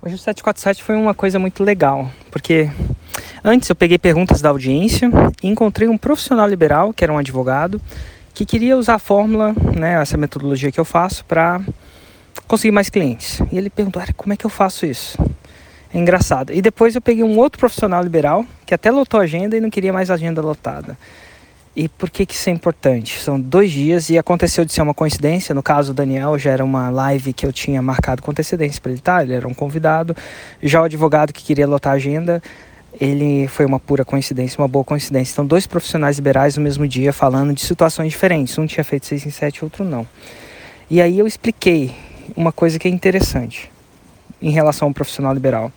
Hoje o 747 foi uma coisa muito legal, porque antes eu peguei perguntas da audiência e encontrei um profissional liberal, que era um advogado, que queria usar a fórmula, né, essa metodologia que eu faço, para conseguir mais clientes. E ele perguntou, como é que eu faço isso? É engraçado. E depois eu peguei um outro profissional liberal, que até lotou a agenda e não queria mais agenda lotada. E por que, que isso é importante? São dois dias e aconteceu de ser uma coincidência. No caso, o Daniel já era uma live que eu tinha marcado com antecedência para ele estar, ele era um convidado. Já o advogado que queria lotar a agenda, ele foi uma pura coincidência, uma boa coincidência. Então, dois profissionais liberais no mesmo dia falando de situações diferentes. Um tinha feito 6 em 7, outro não. E aí eu expliquei uma coisa que é interessante em relação ao profissional liberal.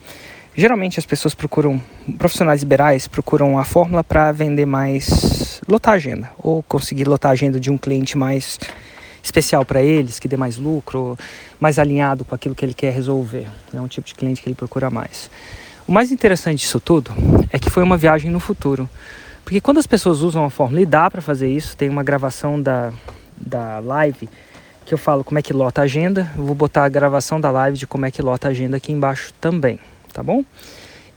Geralmente as pessoas procuram, profissionais liberais procuram a fórmula para vender mais lotar a agenda ou conseguir lotar a agenda de um cliente mais especial para eles, que dê mais lucro, mais alinhado com aquilo que ele quer resolver. É um tipo de cliente que ele procura mais. O mais interessante disso tudo é que foi uma viagem no futuro. Porque quando as pessoas usam a fórmula, e dá para fazer isso, tem uma gravação da, da live que eu falo como é que lota a agenda. Eu vou botar a gravação da live de como é que lota a agenda aqui embaixo também, tá bom?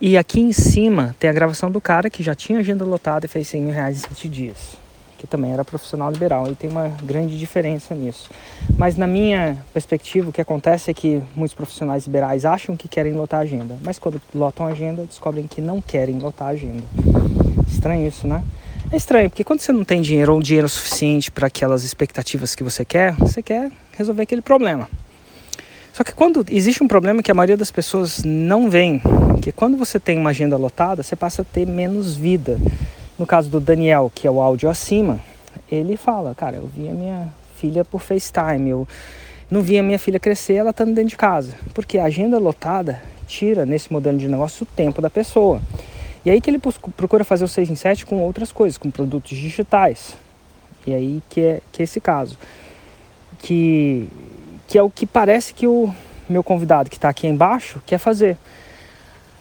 E aqui em cima tem a gravação do cara que já tinha agenda lotada e fez 100 mil reais em 7 dias. Que também era profissional liberal. E tem uma grande diferença nisso. Mas na minha perspectiva, o que acontece é que muitos profissionais liberais acham que querem lotar a agenda. Mas quando lotam a agenda, descobrem que não querem lotar a agenda. Estranho isso, né? É estranho, porque quando você não tem dinheiro ou dinheiro suficiente para aquelas expectativas que você quer, você quer resolver aquele problema. Só que quando existe um problema que a maioria das pessoas não vê, que quando você tem uma agenda lotada, você passa a ter menos vida. No caso do Daniel, que é o áudio acima, ele fala, cara, eu vi a minha filha por FaceTime, eu não vi a minha filha crescer, ela estando dentro de casa. Porque a agenda lotada tira, nesse modelo de negócio, o tempo da pessoa. E aí que ele procura fazer o 6 em 7 com outras coisas, com produtos digitais. E aí que é, que é esse caso. Que que é o que parece que o meu convidado que está aqui embaixo quer fazer.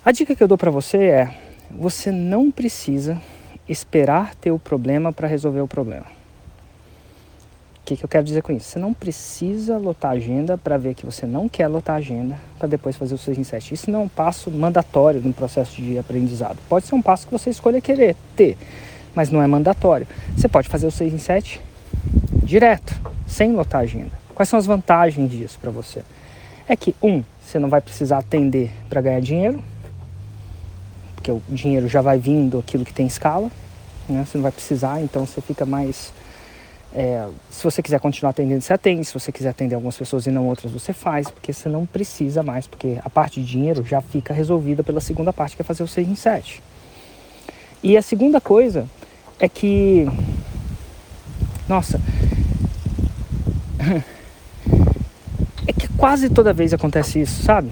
A dica que eu dou para você é: você não precisa esperar ter o problema para resolver o problema. O que, que eu quero dizer com isso? Você não precisa lotar agenda para ver que você não quer lotar agenda para depois fazer o 6 em 7. Isso não é um passo mandatório no processo de aprendizado. Pode ser um passo que você escolha querer ter, mas não é mandatório. Você pode fazer o 6 em 7 direto, sem lotar agenda. Quais são as vantagens disso para você? É que, um, você não vai precisar atender para ganhar dinheiro, porque o dinheiro já vai vindo aquilo que tem escala, né? você não vai precisar, então você fica mais. É, se você quiser continuar atendendo, você atende. Se você quiser atender algumas pessoas e não outras, você faz, porque você não precisa mais, porque a parte de dinheiro já fica resolvida pela segunda parte, que é fazer o 6 em 7. E a segunda coisa é que. Nossa. quase toda vez acontece isso, sabe?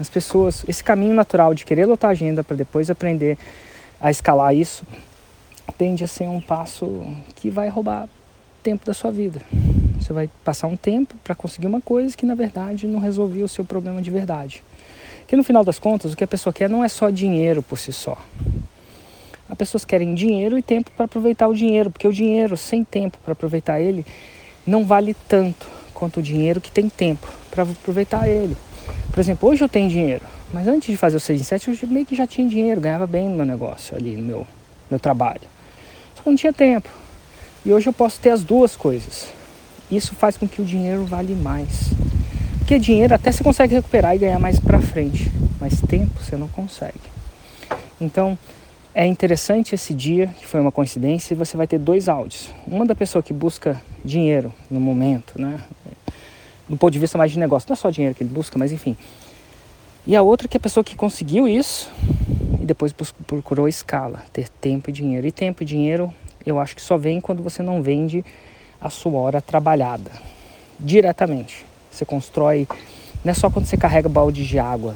As pessoas, esse caminho natural de querer lotar a agenda para depois aprender a escalar isso, tende a ser um passo que vai roubar tempo da sua vida. Você vai passar um tempo para conseguir uma coisa que na verdade não resolveu o seu problema de verdade. Que no final das contas, o que a pessoa quer não é só dinheiro por si só. As pessoas querem dinheiro e tempo para aproveitar o dinheiro, porque o dinheiro sem tempo para aproveitar ele não vale tanto quanto o dinheiro que tem tempo para aproveitar ele. Por exemplo, hoje eu tenho dinheiro, mas antes de fazer o 6 em 7 eu meio que já tinha dinheiro, ganhava bem no meu negócio ali, no meu, meu trabalho. Só que não tinha tempo. E hoje eu posso ter as duas coisas. Isso faz com que o dinheiro vale mais. Porque dinheiro até você consegue recuperar e ganhar mais para frente, mas tempo você não consegue. Então, é interessante esse dia, que foi uma coincidência, e você vai ter dois áudios. Uma da pessoa que busca dinheiro no momento, né? Do ponto de vista mais de negócio. Não é só dinheiro que ele busca, mas enfim. E a outra que é a pessoa que conseguiu isso e depois procurou escala, ter tempo e dinheiro. E tempo e dinheiro eu acho que só vem quando você não vende a sua hora trabalhada diretamente. Você constrói, não é só quando você carrega balde de água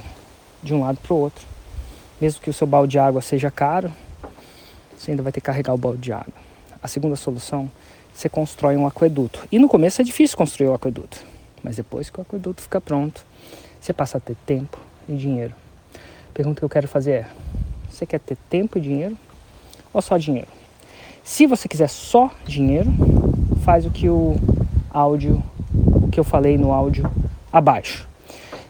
de um lado para o outro mesmo que o seu balde de água seja caro, você ainda vai ter que carregar o balde de água. A segunda solução, você constrói um aqueduto. E no começo é difícil construir o aqueduto, mas depois que o aqueduto fica pronto, você passa a ter tempo e dinheiro. A pergunta que eu quero fazer é: você quer ter tempo e dinheiro ou só dinheiro? Se você quiser só dinheiro, faz o que o áudio, o que eu falei no áudio abaixo.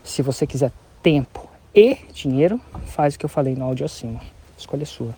Se você quiser tempo e dinheiro, faz o que eu falei no áudio acima. Escolha sua.